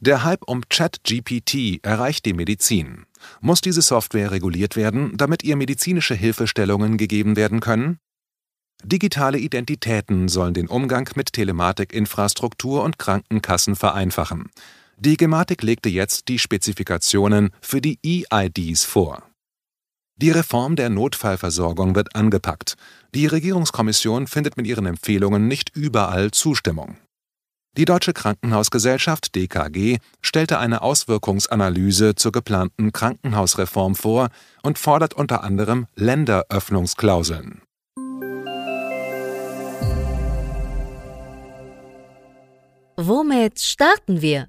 Der Hype um ChatGPT erreicht die Medizin. Muss diese Software reguliert werden, damit ihr medizinische Hilfestellungen gegeben werden können? Digitale Identitäten sollen den Umgang mit Telematikinfrastruktur und Krankenkassen vereinfachen. Die Gematik legte jetzt die Spezifikationen für die E-IDs vor. Die Reform der Notfallversorgung wird angepackt. Die Regierungskommission findet mit ihren Empfehlungen nicht überall Zustimmung. Die Deutsche Krankenhausgesellschaft DKG stellte eine Auswirkungsanalyse zur geplanten Krankenhausreform vor und fordert unter anderem Länderöffnungsklauseln. Womit starten wir?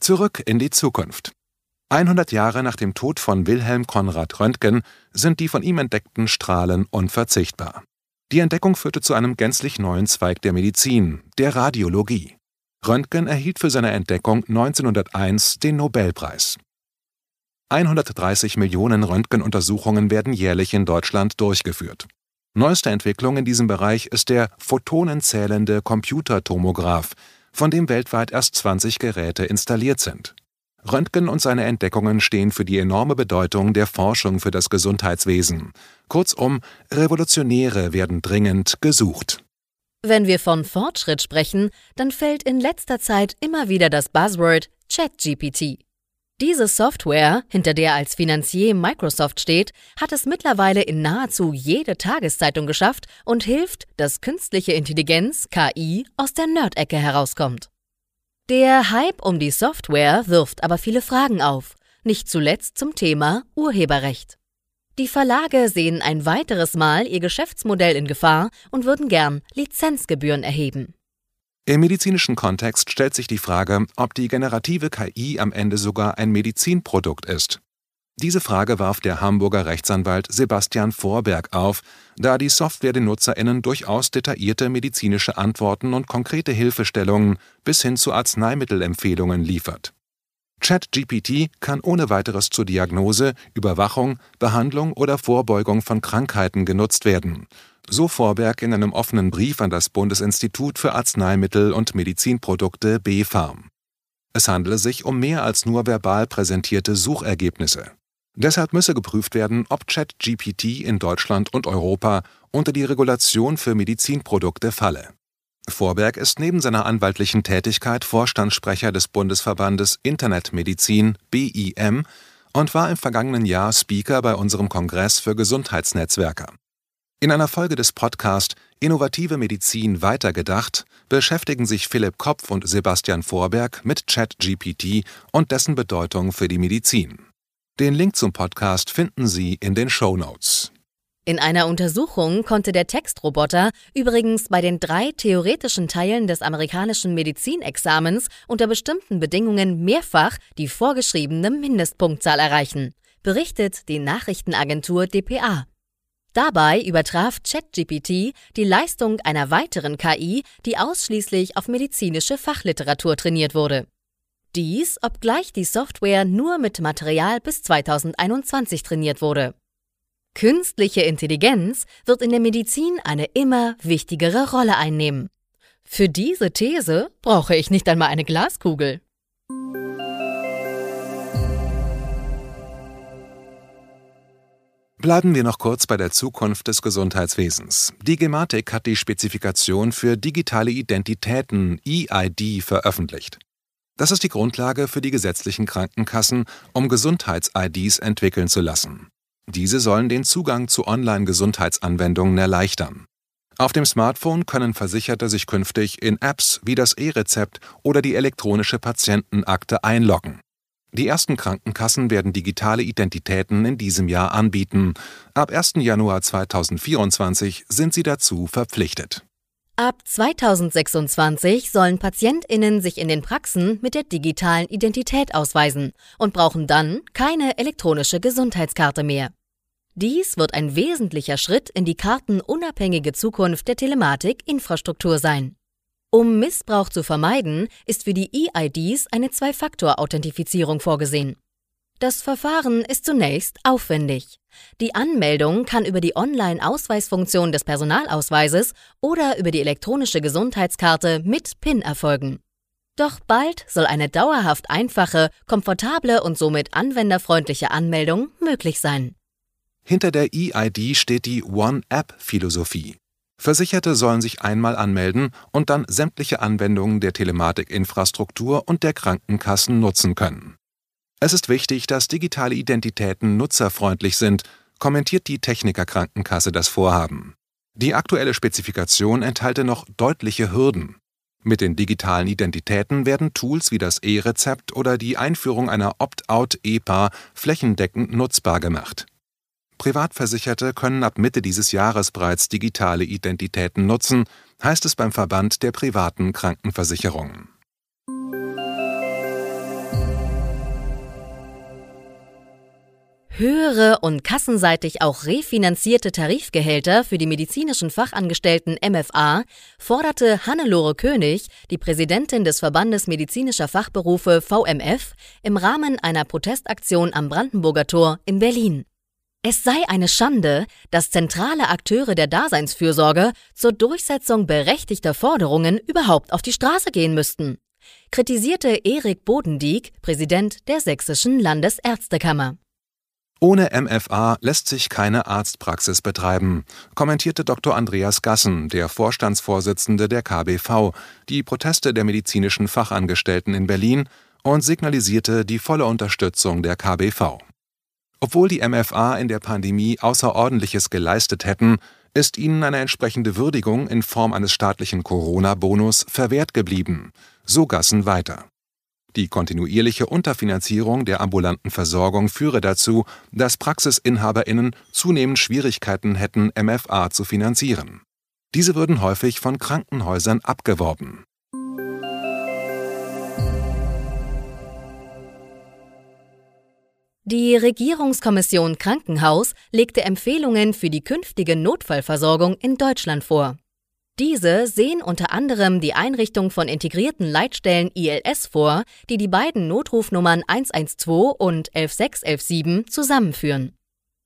Zurück in die Zukunft. 100 Jahre nach dem Tod von Wilhelm Konrad Röntgen sind die von ihm entdeckten Strahlen unverzichtbar. Die Entdeckung führte zu einem gänzlich neuen Zweig der Medizin, der Radiologie. Röntgen erhielt für seine Entdeckung 1901 den Nobelpreis. 130 Millionen Röntgenuntersuchungen werden jährlich in Deutschland durchgeführt. Neueste Entwicklung in diesem Bereich ist der photonenzählende Computertomograph, von dem weltweit erst 20 Geräte installiert sind. Röntgen und seine Entdeckungen stehen für die enorme Bedeutung der Forschung für das Gesundheitswesen. Kurzum, Revolutionäre werden dringend gesucht. Wenn wir von Fortschritt sprechen, dann fällt in letzter Zeit immer wieder das Buzzword ChatGPT. Diese Software, hinter der als Finanzier Microsoft steht, hat es mittlerweile in nahezu jede Tageszeitung geschafft und hilft, dass künstliche Intelligenz, KI, aus der Nerd-Ecke herauskommt. Der Hype um die Software wirft aber viele Fragen auf, nicht zuletzt zum Thema Urheberrecht. Die Verlage sehen ein weiteres Mal ihr Geschäftsmodell in Gefahr und würden gern Lizenzgebühren erheben. Im medizinischen Kontext stellt sich die Frage, ob die generative KI am Ende sogar ein Medizinprodukt ist. Diese Frage warf der Hamburger Rechtsanwalt Sebastian Vorberg auf, da die Software den NutzerInnen durchaus detaillierte medizinische Antworten und konkrete Hilfestellungen bis hin zu Arzneimittelempfehlungen liefert. ChatGPT kann ohne weiteres zur Diagnose, Überwachung, Behandlung oder Vorbeugung von Krankheiten genutzt werden. So Vorberg in einem offenen Brief an das Bundesinstitut für Arzneimittel und Medizinprodukte BfArM. Es handele sich um mehr als nur verbal präsentierte Suchergebnisse. Deshalb müsse geprüft werden, ob ChatGPT in Deutschland und Europa unter die Regulation für Medizinprodukte falle. Vorberg ist neben seiner anwaltlichen Tätigkeit Vorstandssprecher des Bundesverbandes Internetmedizin BIM und war im vergangenen Jahr Speaker bei unserem Kongress für Gesundheitsnetzwerke. In einer Folge des Podcasts Innovative Medizin weitergedacht beschäftigen sich Philipp Kopf und Sebastian Vorberg mit ChatGPT und dessen Bedeutung für die Medizin. Den Link zum Podcast finden Sie in den Show Notes. In einer Untersuchung konnte der Textroboter übrigens bei den drei theoretischen Teilen des amerikanischen Medizinexamens unter bestimmten Bedingungen mehrfach die vorgeschriebene Mindestpunktzahl erreichen, berichtet die Nachrichtenagentur dpa. Dabei übertraf ChatGPT die Leistung einer weiteren KI, die ausschließlich auf medizinische Fachliteratur trainiert wurde. Dies, obgleich die Software nur mit Material bis 2021 trainiert wurde. Künstliche Intelligenz wird in der Medizin eine immer wichtigere Rolle einnehmen. Für diese These brauche ich nicht einmal eine Glaskugel. Bleiben wir noch kurz bei der Zukunft des Gesundheitswesens. Die Gematik hat die Spezifikation für digitale Identitäten EID veröffentlicht. Das ist die Grundlage für die gesetzlichen Krankenkassen, um Gesundheits-IDs entwickeln zu lassen. Diese sollen den Zugang zu Online-Gesundheitsanwendungen erleichtern. Auf dem Smartphone können Versicherte sich künftig in Apps wie das E-Rezept oder die elektronische Patientenakte einloggen. Die ersten Krankenkassen werden digitale Identitäten in diesem Jahr anbieten. Ab 1. Januar 2024 sind sie dazu verpflichtet. Ab 2026 sollen Patientinnen sich in den Praxen mit der digitalen Identität ausweisen und brauchen dann keine elektronische Gesundheitskarte mehr. Dies wird ein wesentlicher Schritt in die kartenunabhängige Zukunft der Telematik-Infrastruktur sein. Um Missbrauch zu vermeiden, ist für die E-IDs eine Zwei-Faktor-Authentifizierung vorgesehen. Das Verfahren ist zunächst aufwendig. Die Anmeldung kann über die Online-Ausweisfunktion des Personalausweises oder über die elektronische Gesundheitskarte mit PIN erfolgen. Doch bald soll eine dauerhaft einfache, komfortable und somit anwenderfreundliche Anmeldung möglich sein. Hinter der EID steht die One-App-Philosophie. Versicherte sollen sich einmal anmelden und dann sämtliche Anwendungen der Telematikinfrastruktur und der Krankenkassen nutzen können. Es ist wichtig, dass digitale Identitäten nutzerfreundlich sind, kommentiert die Techniker Krankenkasse das Vorhaben. Die aktuelle Spezifikation enthalte noch deutliche Hürden. Mit den digitalen Identitäten werden Tools wie das E-Rezept oder die Einführung einer Opt-out-EPA flächendeckend nutzbar gemacht. Privatversicherte können ab Mitte dieses Jahres bereits digitale Identitäten nutzen, heißt es beim Verband der privaten Krankenversicherungen. Höhere und kassenseitig auch refinanzierte Tarifgehälter für die medizinischen Fachangestellten MFA forderte Hannelore König, die Präsidentin des Verbandes medizinischer Fachberufe VMF, im Rahmen einer Protestaktion am Brandenburger Tor in Berlin. Es sei eine Schande, dass zentrale Akteure der Daseinsfürsorge zur Durchsetzung berechtigter Forderungen überhaupt auf die Straße gehen müssten, kritisierte Erik Bodendieck, Präsident der Sächsischen Landesärztekammer. Ohne MFA lässt sich keine Arztpraxis betreiben, kommentierte Dr. Andreas Gassen, der Vorstandsvorsitzende der KBV, die Proteste der medizinischen Fachangestellten in Berlin und signalisierte die volle Unterstützung der KBV. Obwohl die MFA in der Pandemie Außerordentliches geleistet hätten, ist ihnen eine entsprechende Würdigung in Form eines staatlichen Corona-Bonus verwehrt geblieben, so Gassen weiter. Die kontinuierliche Unterfinanzierung der ambulanten Versorgung führe dazu, dass Praxisinhaberinnen zunehmend Schwierigkeiten hätten, MFA zu finanzieren. Diese würden häufig von Krankenhäusern abgeworben. Die Regierungskommission Krankenhaus legte Empfehlungen für die künftige Notfallversorgung in Deutschland vor. Diese sehen unter anderem die Einrichtung von integrierten Leitstellen ILS vor, die die beiden Notrufnummern 112 und 11617 zusammenführen.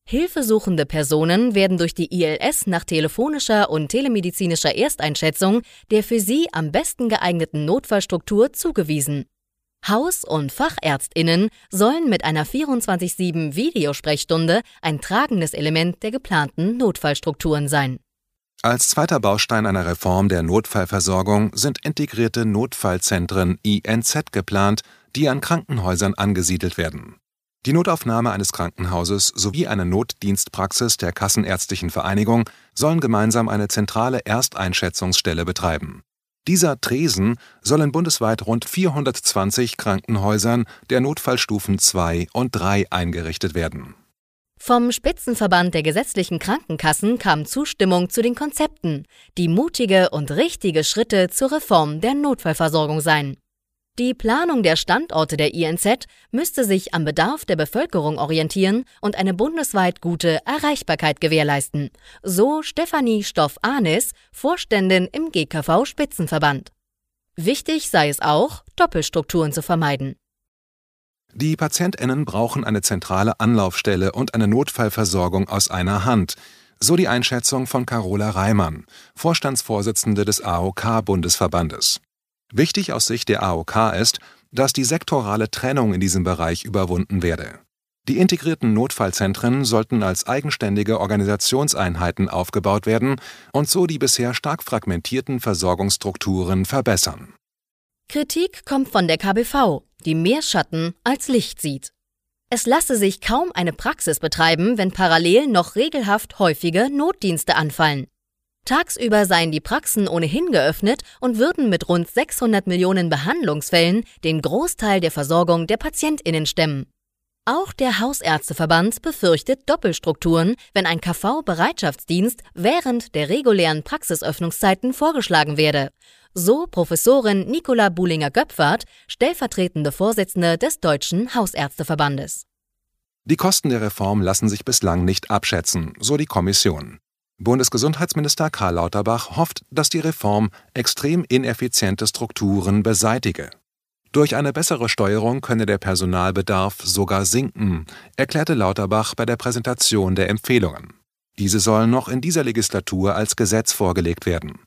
Hilfesuchende Personen werden durch die ILS nach telefonischer und telemedizinischer Ersteinschätzung der für sie am besten geeigneten Notfallstruktur zugewiesen. Haus- und Fachärztinnen sollen mit einer 24-7 Videosprechstunde ein tragendes Element der geplanten Notfallstrukturen sein. Als zweiter Baustein einer Reform der Notfallversorgung sind integrierte Notfallzentren INZ geplant, die an Krankenhäusern angesiedelt werden. Die Notaufnahme eines Krankenhauses sowie eine Notdienstpraxis der Kassenärztlichen Vereinigung sollen gemeinsam eine zentrale Ersteinschätzungsstelle betreiben. Dieser Tresen soll in bundesweit rund 420 Krankenhäusern der Notfallstufen 2 und 3 eingerichtet werden vom Spitzenverband der gesetzlichen Krankenkassen kam Zustimmung zu den Konzepten, die mutige und richtige Schritte zur Reform der Notfallversorgung seien. Die Planung der Standorte der INZ müsste sich am Bedarf der Bevölkerung orientieren und eine bundesweit gute Erreichbarkeit gewährleisten, so Stefanie Stoff-Ahnes, Vorständin im GKV Spitzenverband. Wichtig sei es auch, Doppelstrukturen zu vermeiden. Die PatientInnen brauchen eine zentrale Anlaufstelle und eine Notfallversorgung aus einer Hand, so die Einschätzung von Carola Reimann, Vorstandsvorsitzende des AOK-Bundesverbandes. Wichtig aus Sicht der AOK ist, dass die sektorale Trennung in diesem Bereich überwunden werde. Die integrierten Notfallzentren sollten als eigenständige Organisationseinheiten aufgebaut werden und so die bisher stark fragmentierten Versorgungsstrukturen verbessern. Kritik kommt von der KBV, die mehr Schatten als Licht sieht. Es lasse sich kaum eine Praxis betreiben, wenn parallel noch regelhaft häufige Notdienste anfallen. Tagsüber seien die Praxen ohnehin geöffnet und würden mit rund 600 Millionen Behandlungsfällen den Großteil der Versorgung der PatientInnen stemmen. Auch der Hausärzteverband befürchtet Doppelstrukturen, wenn ein KV-Bereitschaftsdienst während der regulären Praxisöffnungszeiten vorgeschlagen werde. So Professorin Nicola Buhlinger-Göpfert, stellvertretende Vorsitzende des Deutschen Hausärzteverbandes. Die Kosten der Reform lassen sich bislang nicht abschätzen, so die Kommission. Bundesgesundheitsminister Karl Lauterbach hofft, dass die Reform extrem ineffiziente Strukturen beseitige. Durch eine bessere Steuerung könne der Personalbedarf sogar sinken, erklärte Lauterbach bei der Präsentation der Empfehlungen. Diese sollen noch in dieser Legislatur als Gesetz vorgelegt werden.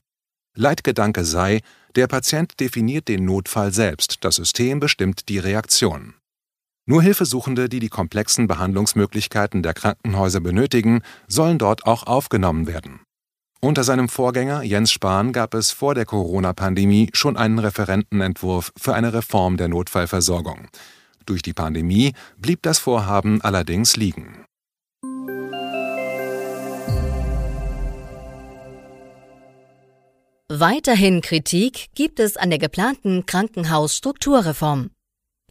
Leitgedanke sei, der Patient definiert den Notfall selbst, das System bestimmt die Reaktion. Nur Hilfesuchende, die die komplexen Behandlungsmöglichkeiten der Krankenhäuser benötigen, sollen dort auch aufgenommen werden. Unter seinem Vorgänger Jens Spahn gab es vor der Corona-Pandemie schon einen Referentenentwurf für eine Reform der Notfallversorgung. Durch die Pandemie blieb das Vorhaben allerdings liegen. Weiterhin Kritik gibt es an der geplanten Krankenhausstrukturreform.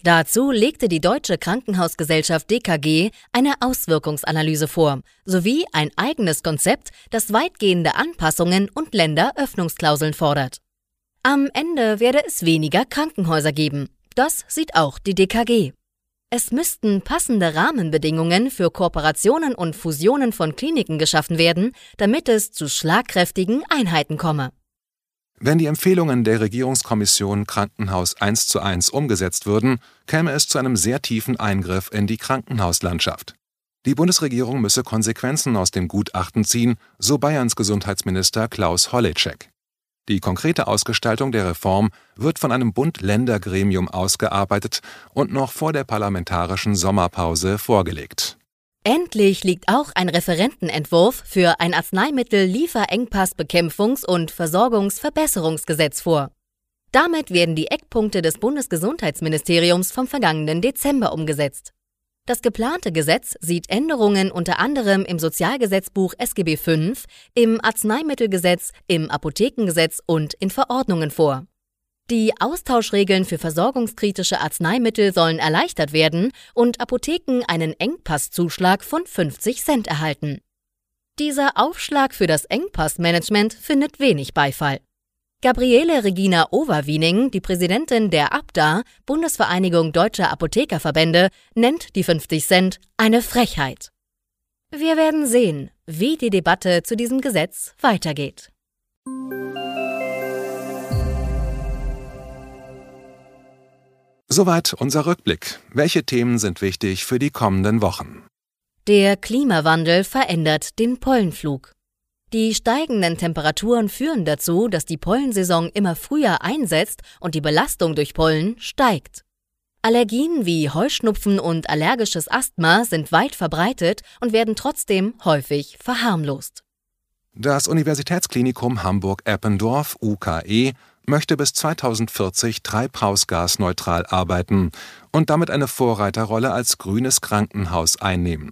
Dazu legte die Deutsche Krankenhausgesellschaft DKG eine Auswirkungsanalyse vor, sowie ein eigenes Konzept, das weitgehende Anpassungen und Länderöffnungsklauseln fordert. Am Ende werde es weniger Krankenhäuser geben. Das sieht auch die DKG. Es müssten passende Rahmenbedingungen für Kooperationen und Fusionen von Kliniken geschaffen werden, damit es zu schlagkräftigen Einheiten komme. Wenn die Empfehlungen der Regierungskommission Krankenhaus 1 zu 1 umgesetzt würden, käme es zu einem sehr tiefen Eingriff in die Krankenhauslandschaft. Die Bundesregierung müsse Konsequenzen aus dem Gutachten ziehen, so Bayerns Gesundheitsminister Klaus Holleczek. Die konkrete Ausgestaltung der Reform wird von einem Bund-Länder-Gremium ausgearbeitet und noch vor der parlamentarischen Sommerpause vorgelegt Endlich liegt auch ein Referentenentwurf für ein Arzneimittel-Lieferengpassbekämpfungs- und Versorgungsverbesserungsgesetz vor. Damit werden die Eckpunkte des Bundesgesundheitsministeriums vom vergangenen Dezember umgesetzt. Das geplante Gesetz sieht Änderungen unter anderem im Sozialgesetzbuch SGB V, im Arzneimittelgesetz, im Apothekengesetz und in Verordnungen vor. Die Austauschregeln für versorgungskritische Arzneimittel sollen erleichtert werden und Apotheken einen Engpasszuschlag von 50 Cent erhalten. Dieser Aufschlag für das Engpassmanagement findet wenig Beifall. Gabriele Regina Overwiening, die Präsidentin der ABDA, Bundesvereinigung Deutscher Apothekerverbände, nennt die 50 Cent eine Frechheit. Wir werden sehen, wie die Debatte zu diesem Gesetz weitergeht. Soweit unser Rückblick. Welche Themen sind wichtig für die kommenden Wochen? Der Klimawandel verändert den Pollenflug. Die steigenden Temperaturen führen dazu, dass die Pollensaison immer früher einsetzt und die Belastung durch Pollen steigt. Allergien wie Heuschnupfen und allergisches Asthma sind weit verbreitet und werden trotzdem häufig verharmlost. Das Universitätsklinikum Hamburg-Eppendorf UKE möchte bis 2040 treibhausgasneutral arbeiten und damit eine Vorreiterrolle als grünes Krankenhaus einnehmen.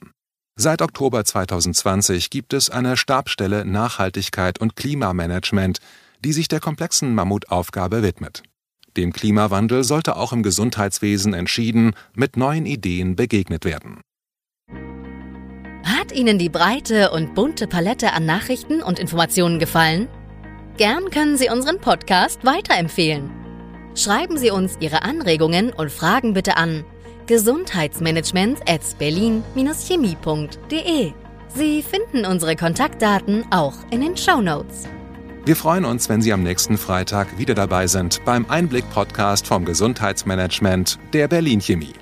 Seit Oktober 2020 gibt es eine Stabstelle Nachhaltigkeit und Klimamanagement, die sich der komplexen Mammutaufgabe widmet. Dem Klimawandel sollte auch im Gesundheitswesen entschieden mit neuen Ideen begegnet werden. Hat Ihnen die breite und bunte Palette an Nachrichten und Informationen gefallen? Gern können Sie unseren Podcast weiterempfehlen. Schreiben Sie uns Ihre Anregungen und Fragen bitte an gesundheitsmanagement at berlin-chemie.de. Sie finden unsere Kontaktdaten auch in den Show Notes. Wir freuen uns, wenn Sie am nächsten Freitag wieder dabei sind beim Einblick-Podcast vom Gesundheitsmanagement der Berlin Chemie.